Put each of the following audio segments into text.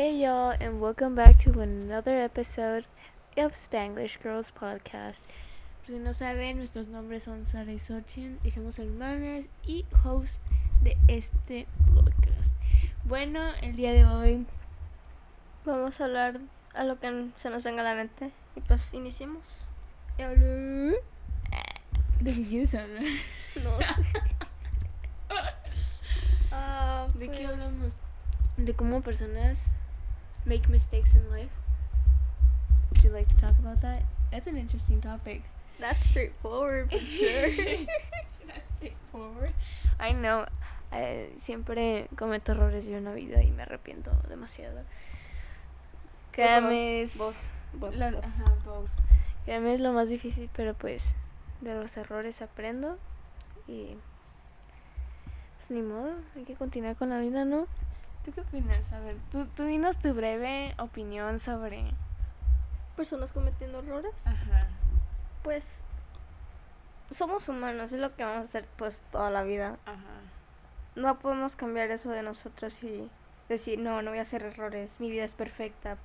Hey y'all, and welcome back to another episode of Spanglish Girls Podcast. Si no saben, nuestros nombres son Sara y Sochin y somos hermanas y host de este podcast. Bueno, el día de hoy Vamos a hablar a lo que se nos venga a la mente. Y pues iniciemos. ¿De qué quieres hablar? No sé. Ah, ¿De qué pues, hablamos? De cómo personas make mistakes in life. Would you like to talk about that? That's an interesting topic. That's straightforward, for sure. That's straightforward. I know. eh, siempre cometo errores yo en la vida y me arrepiento demasiado. Créame, es, Both. Both, la- both. ajá, both. Créame, es lo más difícil, pero pues de los errores aprendo y pues ni modo, hay que continuar con la vida, ¿no? ¿Tú qué opinas? A ver, tú, tú dinos tu breve opinión sobre... Personas cometiendo errores. Ajá. Pues somos humanos, es lo que vamos a hacer pues toda la vida. Ajá. No podemos cambiar eso de nosotros y decir, no, no voy a hacer errores, mi vida es perfecta.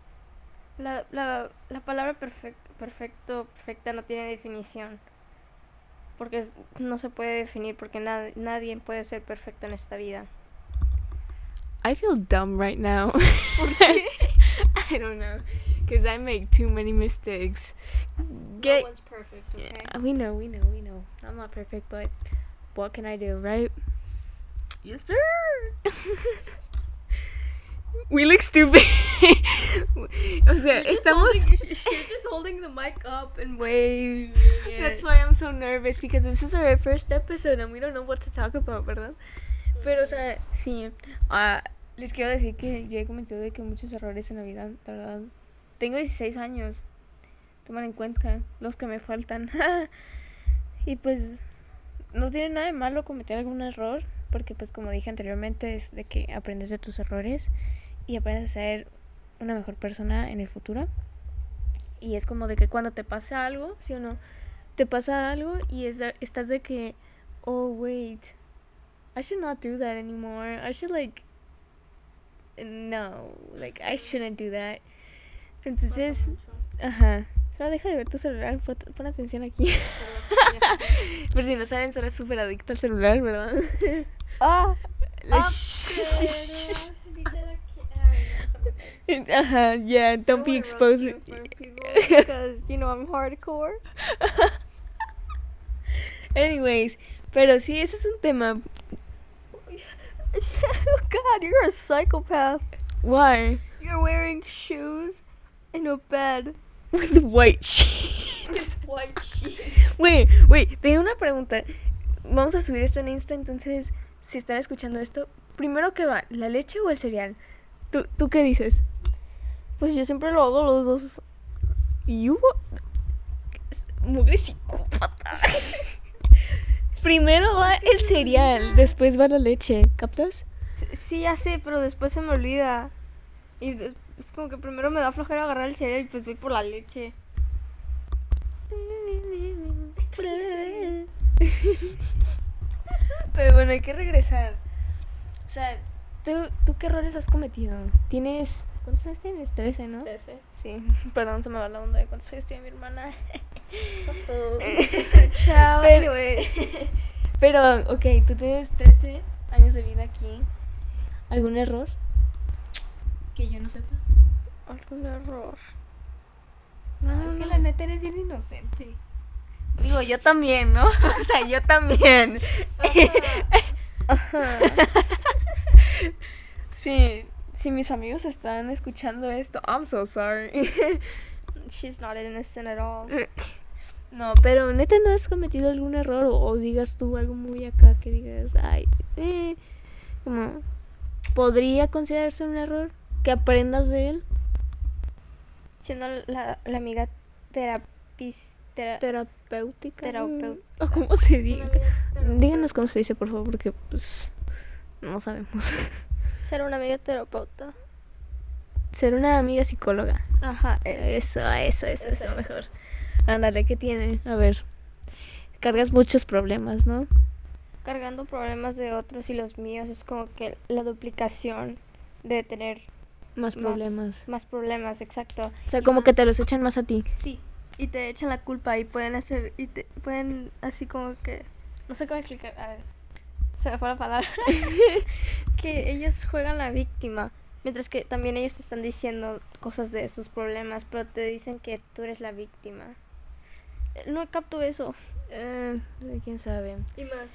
La, la, la palabra perfec- perfecto, perfecta no tiene definición. Porque no se puede definir, porque nad- nadie puede ser perfecto en esta vida. I feel dumb right now. I don't know. Because I make too many mistakes. Get, one's perfect, Yeah, we know, we know, we know. I'm not perfect, but what can I do, right? Yes, sir. we look stupid. o sea, estamos. you're just holding the mic up and waving That's why I'm so nervous because this is our first episode and we don't know what to talk about, ¿verdad? Pero, o sea, sí. ah, les quiero decir que yo he cometido de que muchos errores en la vida, la verdad. Tengo 16 años. Toman en cuenta los que me faltan. y pues, no tiene nada de malo cometer algún error, porque pues como dije anteriormente, es de que aprendes de tus errores y aprendes a ser una mejor persona en el futuro. Y es como de que cuando te pasa algo, ¿sí o no? Te pasa algo y es estás de que, oh, wait, I should not do that anymore. I should like, no, like, I shouldn't do that. Entonces, ajá. Sara, deja de ver tu celular, pon, atención aquí. Por si no saben, Sara es súper adicta al celular, ¿verdad? Ah, ah, Ajá, yeah, don't be exposed. because you know I'm hardcore. Anyways, pero sí, ese es un tema. Oh God, you're a psychopath. Why? You're wearing shoes in a bed. With white sheets. White sheets. Wait, wait, tengo una pregunta. Vamos a subir esto en Insta, entonces, si están escuchando esto, primero que va, ¿la leche o el cereal? ¿Tú, ¿tú qué dices? Pues yo siempre lo hago los dos. You mugre psicópata. Primero va el cereal, después va la leche, ¿captas? Sí, ya sé, pero después se me olvida. Y es como que primero me da flojera agarrar el cereal y pues voy por la leche. Pero bueno, hay que regresar. O sea, ¿tú, ¿tú qué errores has cometido? Tienes... ¿Cuántos años tienes? 13, ¿no? Sí, perdón, se me va la onda de cuántos años tiene mi hermana. Chao. Pero- Anyway. Pero, ok, tú tienes 13 años de vida aquí. ¿Algún error? Que yo no sepa. Algún error. No, es que la neta eres bien inocente. Digo, yo también, ¿no? o sea, yo también. Ajá. sí, si mis amigos están escuchando esto, I'm so sorry. She's not innocent at all. no, pero neta no has cometido algún error o, o digas tú algo muy acá que digas, ay, eh, como, ¿podría considerarse un error? Que aprendas de él. Siendo la, la amiga terapista. Terapéutica. Terapeu- ¿O cómo se diga? Díganos cómo se dice, por favor, porque pues no sabemos. Ser una amiga terapeuta. Ser una amiga psicóloga. Ajá. es- Eso, eso, eso, Eso, eso, eso. mejor. Ándale, ¿qué tiene? A ver. Cargas muchos problemas, ¿no? Cargando problemas de otros y los míos es como que la duplicación de tener Más problemas. Más problemas, exacto. O sea, como que te los echan más a ti. Sí, y te echan la culpa y pueden hacer, y te pueden así como que, no sé cómo explicar, a ver, se me fue la palabra, que ellos juegan la víctima, mientras que también ellos te están diciendo cosas de sus problemas, pero te dicen que tú eres la víctima. Eh, No capto eso. Eh, quién sabe. Y más.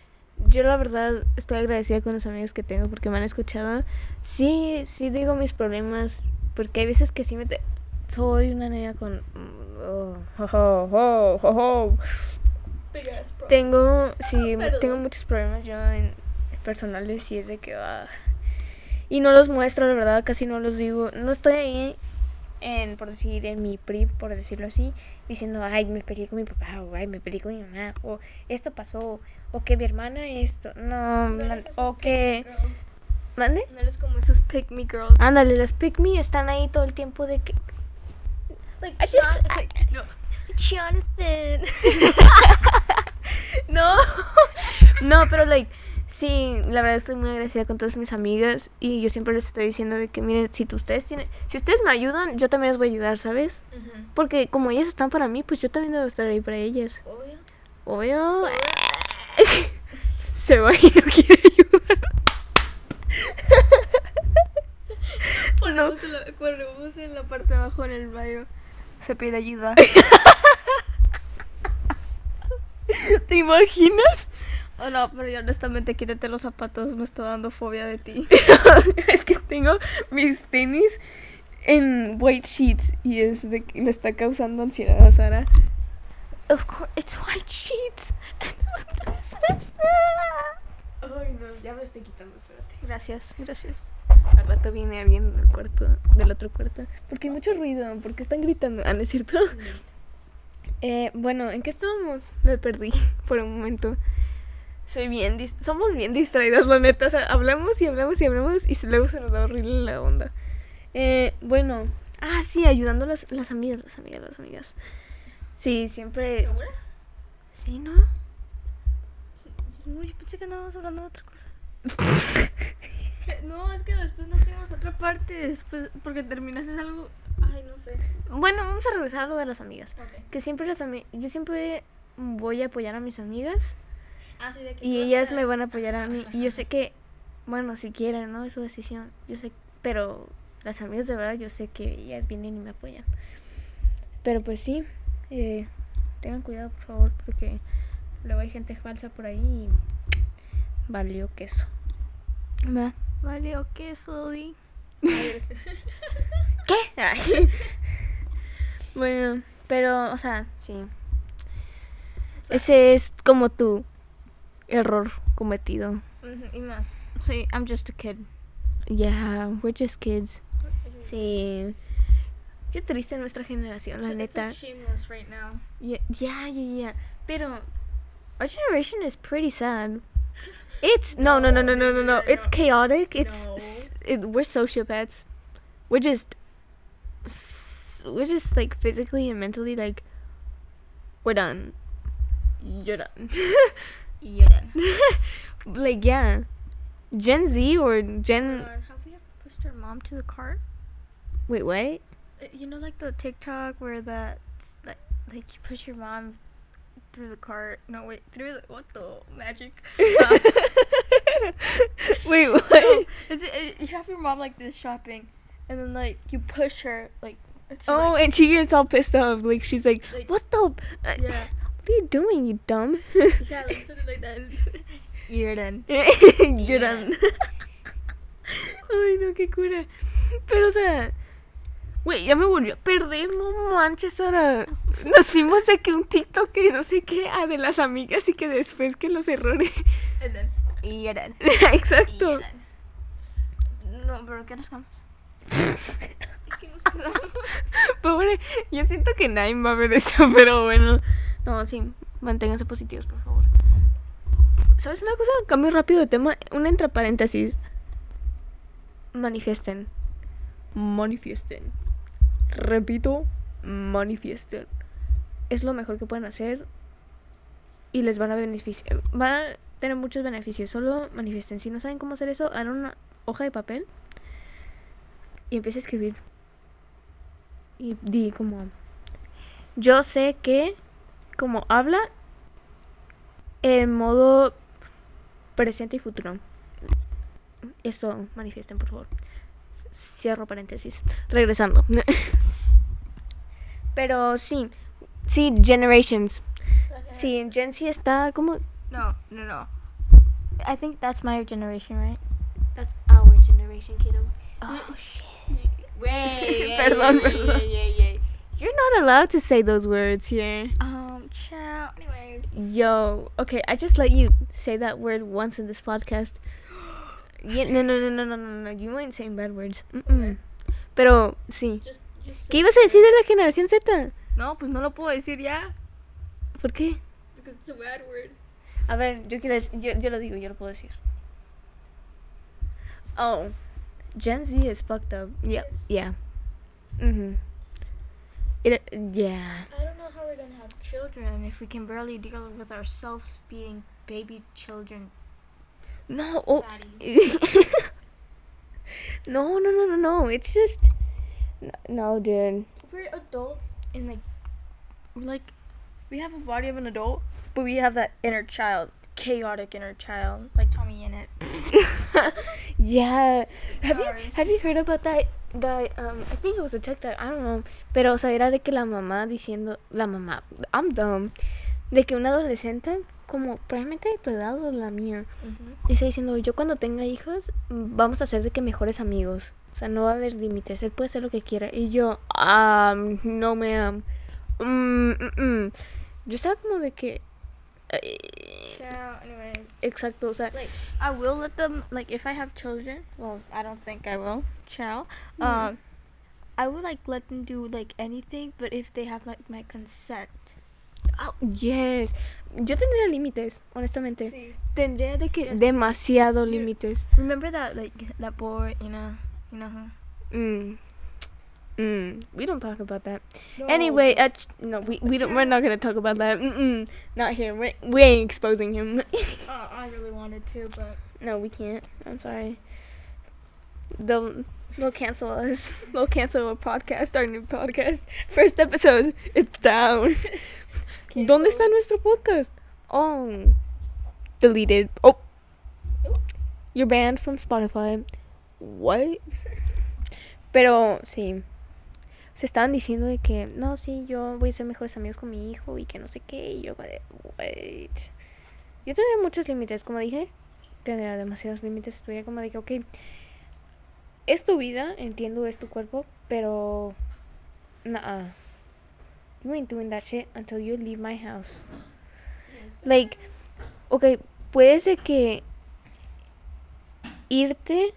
Yo la verdad estoy agradecida con los amigos que tengo porque me han escuchado. Sí, sí digo mis problemas, porque hay veces que sí me... te- Soy una niña con... oh, oh, oh, oh, oh. Tengo, sí, Perdón. tengo muchos problemas yo en personales y es de que... ah, y no los muestro, la verdad, casi no los digo. No estoy ahí en, por decir, en mi PRI, por decirlo así, diciendo, ay, me peleé con mi papá, o ay, me peleé con mi mamá, o esto pasó, o que mi hermana esto, no, man- o que... ¿Mande? No eres como esos pick me girls. Ándale, las pick me están ahí todo el tiempo de que... Like, I just- Jon- like, no. Jonathan. No, no, pero like, sí, la verdad estoy muy agradecida con todas mis amigas y yo siempre les estoy diciendo de que miren, si ustedes tienen, si ustedes me ayudan, yo también les voy a ayudar, ¿sabes? Porque como ellas están para mí, pues yo también debo estar ahí para ellas. Obvio. Obvio. Se va y no quiere ayudar. Ponemos, en la, ponemos en la parte de abajo en el bio. Se pide ayuda. ¿Te imaginas? Oh, no, pero yo honestamente quítate los zapatos, me está dando fobia de ti. es que tengo mis tenis en white sheets y es de que le está causando ansiedad a Sara. Of course, it's white sheets. Ay, no, ya me estoy quitando, espérate. gracias, gracias. Al rato viene alguien del cuarto, del otro cuarto. Porque hay mucho ruido, porque están gritando. Ah, ¿no es cierto? Eh, bueno, ¿en qué estábamos? Me perdí por un momento. Soy bien, dis- somos bien distraídas, la neta. O sea, hablamos y hablamos y hablamos y luego se nos da horrible la onda. Eh, bueno, ah, sí, ayudando a las, las amigas, las amigas, las amigas. Sí, siempre. ¿Segura? Sí, ¿no? Yo pensé que andábamos hablando de otra cosa. no, es que después nos fuimos a otra parte, después, porque terminaste algo... Ay, no sé. Bueno, vamos a regresar a lo de las amigas. Ok. Que siempre las ami- yo siempre voy a apoyar a mis amigas. Ah, sí, de que Y ellas me van a apoyar a mí. Y yo sé que, bueno, si quieren, ¿no? Es su decisión. Yo sé, pero las amigas de verdad, yo sé que ellas vienen y me apoyan. Pero pues sí, eh, tengan cuidado, por favor, porque luego hay gente falsa por ahí y valió queso. ¿Va? Valió queso, di. ¿Qué? Ay. bueno, pero, o sea, sí. Ese es como tu error cometido. Y más. Sí, I'm just a kid. Yeah, we're just kids. Sí. Qué triste nuestra generación, la neta. shameless right now. Yeah, yeah, yeah, yeah. Pero our generation is pretty sad. It's no, no, no, no, no, no, no. It's chaotic. It's it, we're sociopaths. We're just s- we're just like physically and mentally like we're done. You're done. You're done. like yeah, Gen Z or Gen. have we ever pushed our mom to the cart? Wait, what? Uh, You know, like the TikTok where that, like, like you push your mom through the cart. No, wait, through the what the magic? Wait, what? No, is it, it? You have your mom like this shopping, and then like you push her like. Oh, like, and she gets all pissed off. Like she's like, Like- "What the? uh, yeah, are you doing, you dumb?" yeah, like something like that. You're done. Lloran. Ay, no, qué cura. Pero, o sea, güey, ya me volvió a perder, no manches, Sara. Nos fuimos de que un TikTok que no sé qué, a de las amigas y que después que los errores. You're done. Exacto. You're done. No, pero ¿qué quedamos? Nos quedamos. Pobre, yo siento que nadie va a ver eso, pero bueno. No, sí, manténganse positivos, por favor. ¿Sabes una cosa? Cambio rápido de tema. Un entre paréntesis. Manifiesten. Manifiesten. Repito, manifiesten. Es lo mejor que pueden hacer. Y les van a beneficiar. Van a tener muchos beneficios. Solo manifiesten. Si no saben cómo hacer eso, hagan una hoja de papel. y empieza a escribir. Y di como, yo sé que, como habla en modo presente y futuro. Eso manifiesten, por favor. Cierro paréntesis. Regresando. Pero sí, sí, Generations. Sí, Gen Z está como... No, no, no. I think that's my generation, right? That's our generation, kiddo. Oh, shit. Wait, Perdón, perdón. You're not allowed to say those words here. Anyways. Yo, okay, I just let you say that word once in this podcast. Yeah, no, no, no, no, no, no, no. You ain't saying bad words. Mm-mm. Pero sí. Just, just ¿Qué ibas a decir de la generación Z? No, pues no lo puedo decir ya. ¿Por qué? Because it's a bad word. A ver, yo quiero yo, yo lo digo, yo lo puedo decir. Oh, Gen Z is fucked up. Yep, yeah. Mhm. It yeah. I don't know how we're gonna have children if we can barely deal with ourselves being baby children. No, oh. No, no, no, no, no. It's just no, dude. We're adults and like we're like we have a body of an adult, but we have that inner child, chaotic inner child, like Tommy in it. yeah. Have you have you heard about that? That um, I think it was a TikTok. I don't know. Pero o sea, era de que la mamá diciendo la mamá, I'm dumb, de que una adolescente como probablemente de tu edad o la mía está diciendo yo cuando tenga hijos vamos a ser de que mejores amigos. O sea, no va a haber límites. Él puede hacer lo que quiera. Y yo, um, no, ma'am. Mm, mm, mm. Yo estaba como de que. Ciao. Anyways, exacto, o sea. like I will let them like if I have children. Well, I don't think I will. Ciao. Um, I would like let them do like anything, but if they have like my consent. Oh, yes. Yo tendría límites, honestamente. See, Tendría de que Yes. demasiado límites. remember that like that boy, you know, you know who. Mm. Mm. We don't talk about that. Anyway, uh, no, we, we don't. We're not gonna talk about that. Mm-mm. Not here. We we ain't exposing him. Uh, I really wanted to, but no, we can't. I'm sorry. They'll they'll cancel us. They'll cancel our podcast, our new podcast. First episode, it's down. ¿Dónde está nuestro podcast? Oh, deleted. Oh, you're banned from Spotify. What? Pero sí. Se estaban diciendo de que, no, sí, yo voy a ser mejores amigos con mi hijo y que no sé qué. Y yo, wait. Yo tendría muchos límites, como dije. Tendría demasiados límites. Estuviera como que, ok, es tu vida, entiendo, es tu cuerpo, pero. Nah. You ain't doing that shit until you leave my house. Like, ok, puede ser que irte,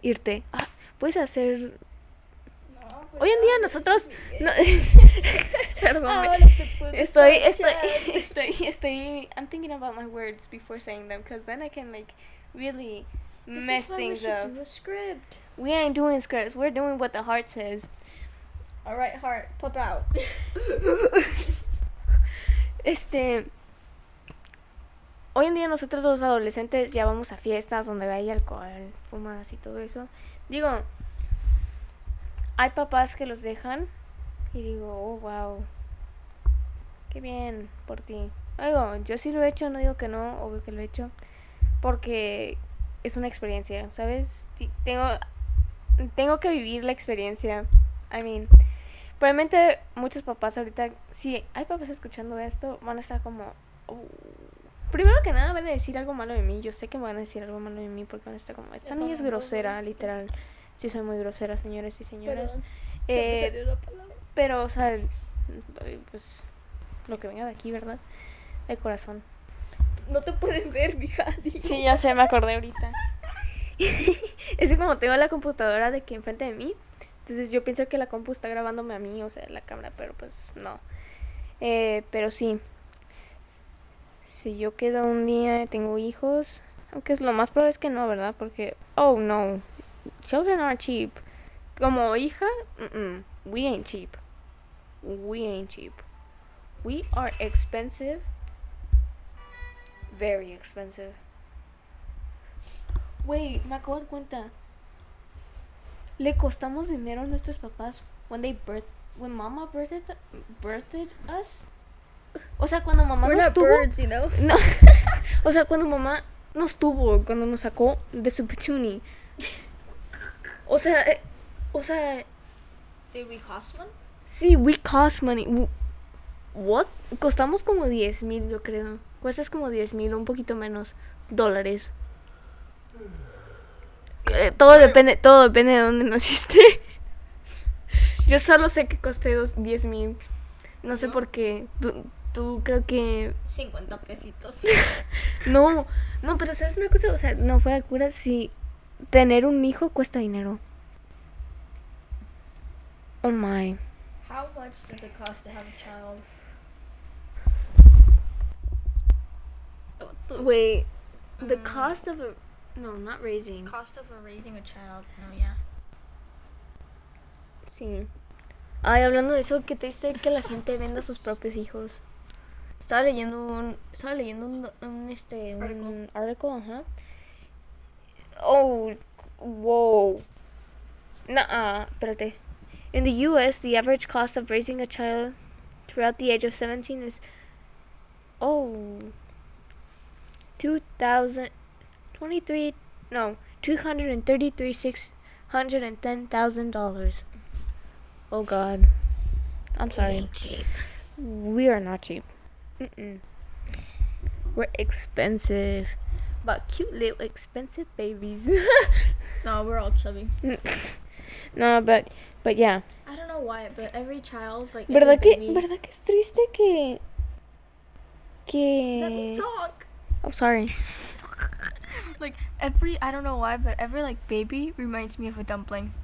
irte, ah, puedes hacer... Hoy en día nosotros... No, perdón, me- estoy, estoy, estoy, estoy, I'm thinking about my words before saying them, because then I can like really mess things up. Do a script. We ain't doing scripts, we're doing what the heart says. All right, heart, pop out. Este. Hoy en día nosotros los adolescentes ya vamos a fiestas donde hay alcohol, fumas y todo eso. Digo, hay papás que los dejan y digo, oh, wow. Qué bien por ti. Oigo, yo sí lo he hecho, no digo que no, obvio que lo he hecho. Porque es una experiencia, ¿sabes? Tengo, tengo que vivir la experiencia. I mean, probablemente muchos papás ahorita, si hay papás escuchando esto, van a estar como... "Oh". Primero que nada van a decir algo malo de mí. Yo sé que me van a decir algo malo de mí porque van a estar como... Esta niña es grosera, literal. Sí, soy muy grosera, señores y señoras. Eh, salió la palabra. pero, o sea, pues lo que venga de aquí, ¿verdad? De corazón. No te pueden ver, mija. Sí, ya sé, me acordé ahorita. es que como tengo la computadora de que enfrente de mí, entonces yo pienso que la compu está grabándome a mí, o sea, la cámara, pero pues no. Eh, pero sí. Si yo quedo un día y tengo hijos, aunque es lo más probable es que no, ¿verdad? Porque, oh no, children are cheap. Como hija, mm-mm, we ain't cheap. We ain't cheap. We are expensive. Very expensive. Wait, me acabo de dar cuenta. le costamos dinero a nuestros papás when they birth when mama birthed birthed us. O sea, cuando mamá We're nos not tuvo, birds, you know? no. o sea, cuando mamá nos tuvo, cuando nos sacó de su petuni. O sea, eh, o sea, Did we cost one? sí, we cost money. What? Costamos como 10 mil, yo creo. Cuestas como 10 mil, un poquito menos dólares. Eh, todo depende, todo depende de dónde naciste. Yo solo sé que costé dos, 10 mil. No sé por qué. Tú, tú creo que 50 pesitos. No, no, pero ¿sabes una cosa? O sea, no fuera de cura si tener un hijo cuesta dinero. Oh my. How much does it cost to have a child? Wait, the Mm. cost of a no, not raising. Cost of raising a child. No, yeah. Sí. Ay, hablando de eso, qué triste que la gente venda a sus propios hijos. Estaba leyendo un estaba leyendo un, un, este un article, ajá. Oh, whoa. Nah, espérate. In the US, the average cost of raising a child throughout the age of 17 is oh 2000 23 no, 233 $610,000. Oh god. I'm sorry. We are not cheap. Mm-mm. We're expensive. But cute little expensive babies. No, we're all chubby. no, but but yeah. I don't know why, but every child, like, ¿Verdad every que baby, verdad que es triste que Let me que talk. Oh, sorry. Like every, I don't know why, but every like baby reminds me of a dumpling.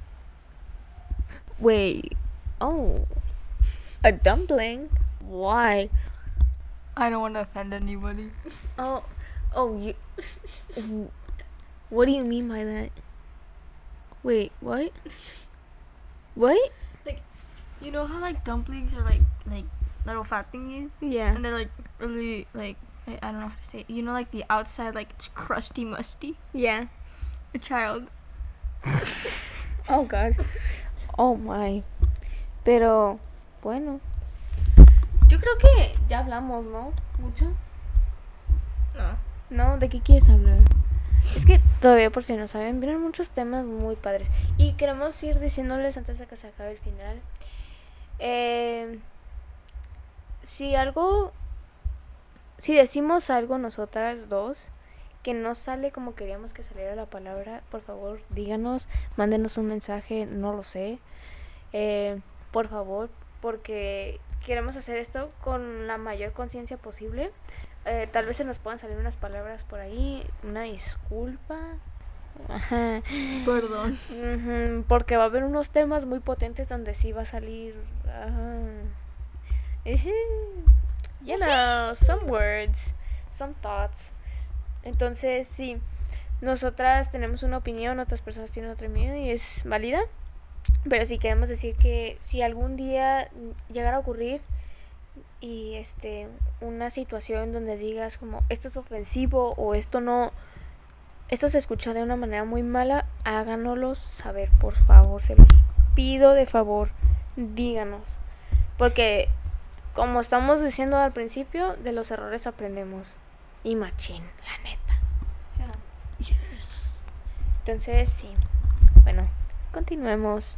Wait. Oh. A dumpling? Why? I don't want to offend anybody. Oh. Oh, you What do you mean by that? Wait, what? What? Like, you know how like dumplings are like like little fat thingies, Yeah. and they're like really like I, I don't know how to say. It. You know, like the outside like it's crusty, musty. Yeah. A child. Oh god. Oh my. Pero bueno. Yo creo que ya hablamos, ¿no? Mucho. No. No, ¿de qué quieres hablar? Es que todavía por si no saben, vienen muchos temas muy padres. Y queremos ir diciéndoles antes de que se acabe el final. eh, si algo, si decimos algo nosotras dos que no sale como queríamos que saliera la palabra, por favor díganos, mándenos un mensaje, no lo sé. Eh, por favor, porque queremos hacer esto con la mayor conciencia posible. Eh, tal vez se nos puedan salir unas palabras por ahí, una disculpa. Ajá. Perdón. Porque va a haber unos temas muy potentes donde sí va a salir. ajá. Ujú. You know, some words, some thoughts. Entonces, sí, nosotras tenemos una opinión, otras personas tienen otra opinión y es válida. Pero sí queremos decir que si algún día llegara a ocurrir y este una situación donde digas como esto es ofensivo o esto no esto se escucha de una manera muy mala, háganoslos saber, por favor, se los pido de favor, díganos. Porque como estamos diciendo al principio, de los errores aprendemos. Y machín, la neta. Entonces, sí. Bueno, continuemos.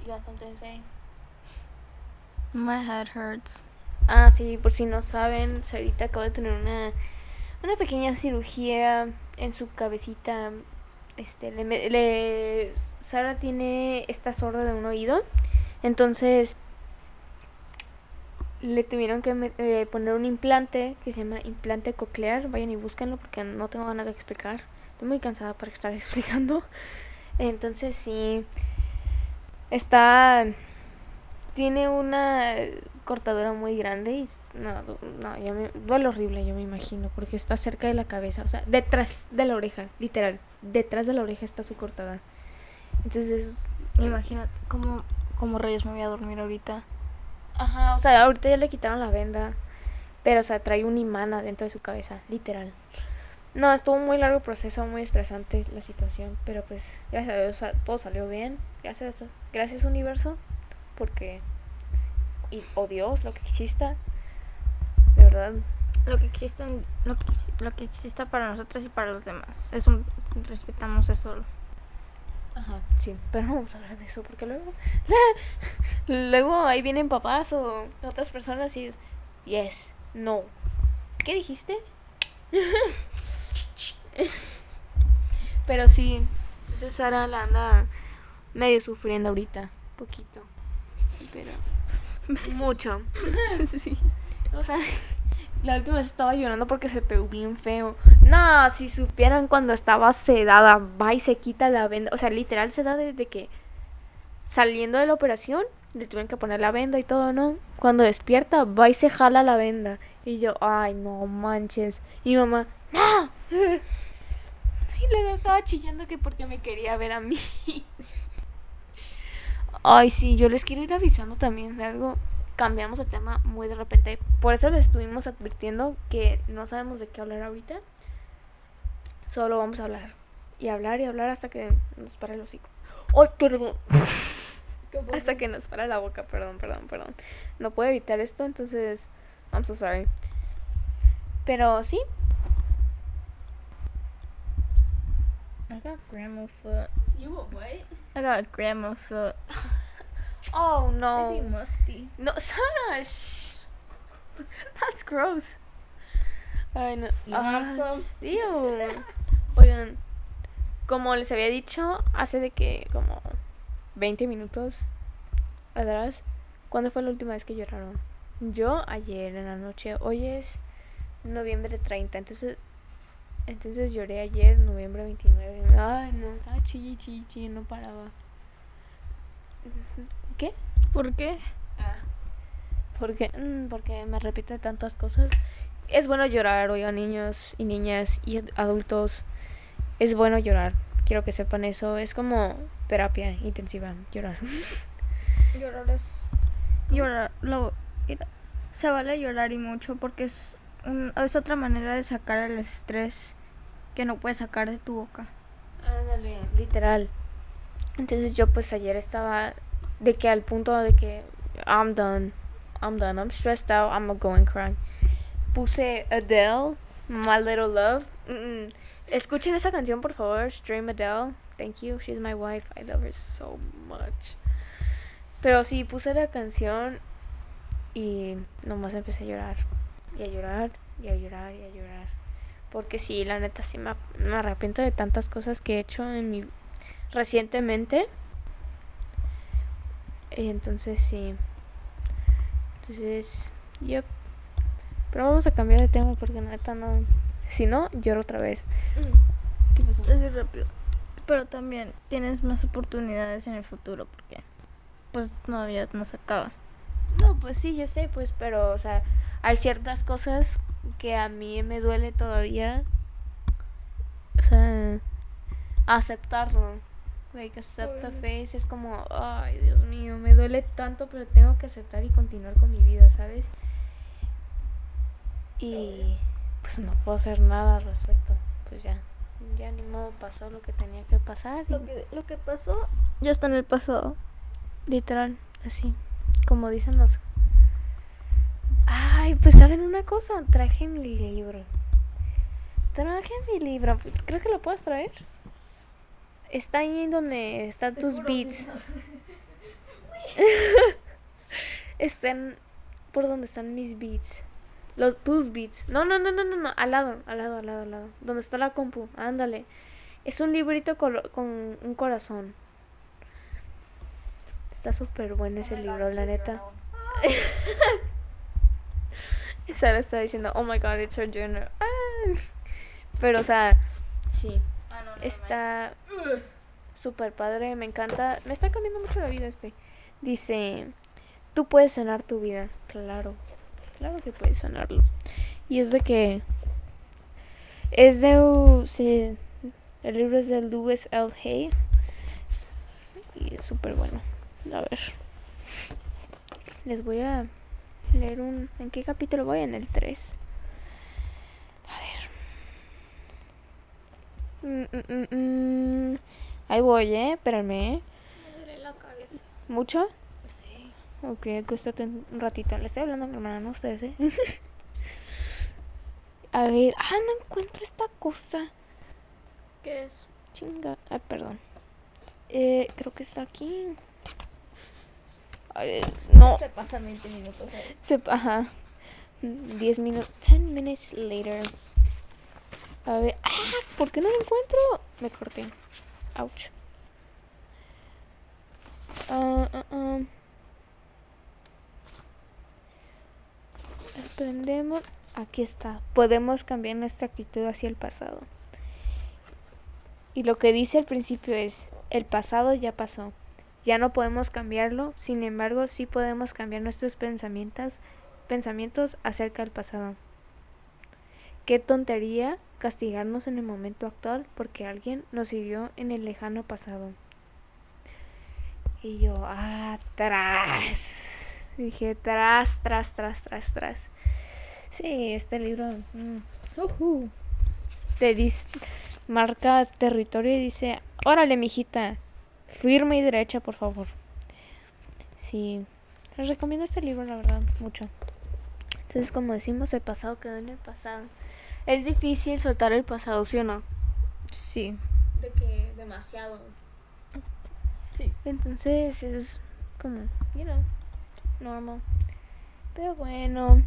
You got something to? My head hurts. Ah, sí, por si no saben, Sarita acaba de tener una, una pequeña cirugía en su cabecita. Este, le, le- Sara tiene, está sorda de un oído, entonces le tuvieron que me- eh, poner un implante que se llama implante coclear. Vayan y búsquenlo porque no tengo ganas de explicar. Estoy muy cansada para estar explicando. Entonces sí, está tiene una cortadura muy grande y no, no, yo me, duele horrible, yo me imagino, porque está cerca de la cabeza, o sea, detrás de la oreja, literal, detrás de la oreja está su cortada. Entonces, Imagínate cómo, cómo reyes me voy a dormir ahorita. ajá, o sea, ahorita ya le quitaron la venda, pero o sea, trae un imán adentro de su cabeza, literal. No, estuvo muy largo proceso, muy estresante la situación, pero pues gracias a Dios todo salió bien. Gracias, gracias universo, porque y o Dios, lo que exista, de verdad. Lo que existe, lo que, lo que exista para nosotros y para los demás. Es un, respetamos eso. Ajá, sí, pero no vamos a hablar de eso porque luego luego ahí vienen papás o otras personas y es yes, no. ¿Qué dijiste? pero sí, entonces Sara la anda medio sufriendo ahorita, poquito. Pero mucho. sí. O sea, la última vez estaba llorando porque se pegó bien feo. No, si supieran cuando estaba sedada, va y se quita la venda. O sea, literal se da desde que saliendo de la operación, le tuvieron que poner la venda y todo, ¿no? Cuando despierta, va y se jala la venda. Y yo, ay, no manches. Y mamá, no. Y luego estaba chillando que porque me quería ver a mí. Ay, sí, yo les quiero ir avisando también de algo. Cambiamos de tema muy de repente. Por eso les estuvimos advirtiendo que no sabemos de qué hablar ahorita. Solo vamos a hablar. Y hablar y hablar hasta que nos pare el hocico. ¡Ay, perdón! Hasta que nos para la boca, perdón, perdón, perdón. No puedo evitar esto, entonces. I'm so sorry. Pero sí. I got grandma foot. You what? I got grandma foot. Oh no. musty. No, Sana, shh. That's gross. Ay, no. You Ah, some? ew. Oigan, como les había dicho hace de que como 20 minutos atrás, ¿cuándo fue la última vez que lloraron? Yo ayer en la noche, hoy es noviembre 30, entonces entonces lloré ayer, noviembre 29. Ay, no, estaba chilli, no paraba. ¿Qué? ¿Por qué? Porque, mm, porque me repite tantas cosas. Es bueno llorar, oigan, niños y niñas y ad- adultos. Es bueno llorar. Quiero que sepan eso. Es como terapia intensiva, llorar. Llorar es. Llorar. Lo, se vale llorar y mucho porque es, un- es otra manera de sacar el estrés que no puedes sacar de tu boca. Ándale, literal. Entonces yo pues ayer estaba de que al punto de que I'm done. I'm done. I'm stressed out. I'm gonna go and cry. Puse Adele, My Little Love. Mm, mm. Escuchen esa canción, por favor. Stream Adele. Thank you. She's my wife. I love her so much. Pero sí, puse la canción y nomás empecé a llorar. Y a llorar, y a llorar, y a llorar. Porque sí, la neta sí me, me arrepiento de tantas cosas que he hecho en mi recientemente. Y entonces sí. Entonces, yep. Pero vamos a cambiar de tema porque la neta no. Si no, lloro otra vez. ¿Qué pasó? Así rápido. Pero también tienes más oportunidades en el futuro porque pues todavía no se acaba. No, pues sí, yo sé, pues, pero, o sea, hay ciertas cosas que a mí me duele todavía. O sea, aceptarlo. Like, accept the face. Es como, ay, Dios mío, me duele tanto, pero tengo que aceptar y continuar con mi vida, ¿sabes? Y, pues, no puedo hacer nada al respecto. Pues ya, ya ni modo pasó lo que tenía que pasar. Lo que, lo que pasó ya está en el pasado. Literal, así. Como dicen los. Ay, pues saben una cosa, traje mi libro. Traje mi libro. ¿Crees que lo puedas traer? Está ahí donde están tus beats. Están por donde están mis beats. Los tus beats. No, no, no, no, no, no. Al lado, al lado, al lado, al lado. Donde está la compu. Ándale. Es un librito colo- con un corazón. Está súper bueno ese libro, la neta. Sara está diciendo, oh my god, it's her journal. Ah. Pero, o sea, sí, está súper padre, me encanta. Me está cambiando mucho la vida este. Dice, tú puedes sanar tu vida. Claro, claro que puedes sanarlo. Y es de que... Es de... uh, sí, el libro es de Lewis L. Hay. Y es súper bueno. A ver. Les voy a leer un... ¿En qué capítulo voy? En el 3. A ver. Mm, mm, mm. Ahí voy, ¿eh? Espérame, ¿eh? Me duele la cabeza. ¿Mucho? Sí. Ok, acuéstate un ratito. Le estoy hablando a mi hermana, no a ustedes, ¿eh? a ver, ah, no encuentro esta cosa. ¿Qué es? Chinga, ah, perdón. Eh, creo que está aquí. Ay, no, Se pasan 20 minutos. ¿eh? se, ajá. 10 minutos, 10 minutes later. A ver, ah, ¿por qué no lo encuentro? Me corté. Ouch. Ah. Aprendemos. Aquí está. Podemos cambiar nuestra actitud hacia el pasado. Y lo que dice al principio es, el pasado ya pasó. Ya no podemos cambiarlo, sin embargo, sí podemos cambiar nuestros pensamientos, pensamientos acerca del pasado. Qué tontería castigarnos en el momento actual porque alguien nos hirió en el lejano pasado. Y yo, ah, tras. Dije, tras, tras, tras, tras, tras. Sí, este libro mm, te dice, marca territorio y dice, órale, mijita, firme y derecha, por favor. Sí, les recomiendo este libro, la verdad, mucho. Entonces, como decimos, el pasado quedó en el pasado. Es difícil soltar el pasado, ¿sí o no? Sí. De que demasiado. Sí. Entonces es como, you know, normal. Pero bueno,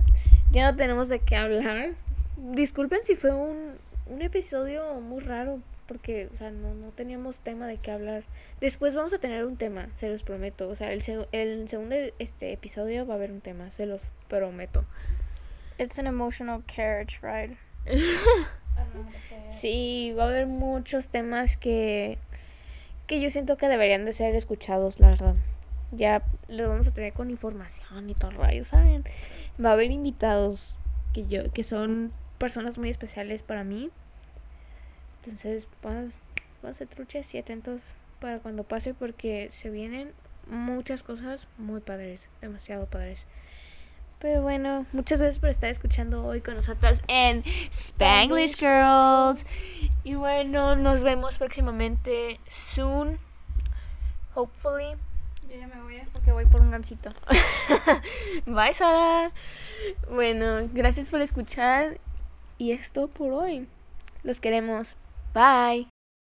ya no tenemos de qué hablar. Disculpen si fue un, un episodio muy raro, porque, o sea, no, no teníamos tema de qué hablar. Después vamos a tener un tema, se los prometo. O sea, el, seg- el segundo este episodio va a haber un tema, se los prometo. It's an emotional carriage ride. Sí, va a haber muchos temas que, que yo siento que deberían de ser escuchados, la verdad. Ya los vamos a tener con información y todo el rollo, ¿saben? Va a haber invitados que yo, que son personas muy especiales para mí. Entonces, vamos, vamos a truches y atentos para cuando pase porque se vienen muchas cosas muy padres, demasiado padres. Pero bueno, muchas gracias por estar escuchando hoy con nosotras en Spanglish Girls. Y bueno, nos vemos próximamente soon. Hopefully. Yo ya me voy, ¿eh? porque voy por un gancito. Bye, Sara. Bueno, gracias por escuchar. Y es todo por hoy. Los queremos. Bye.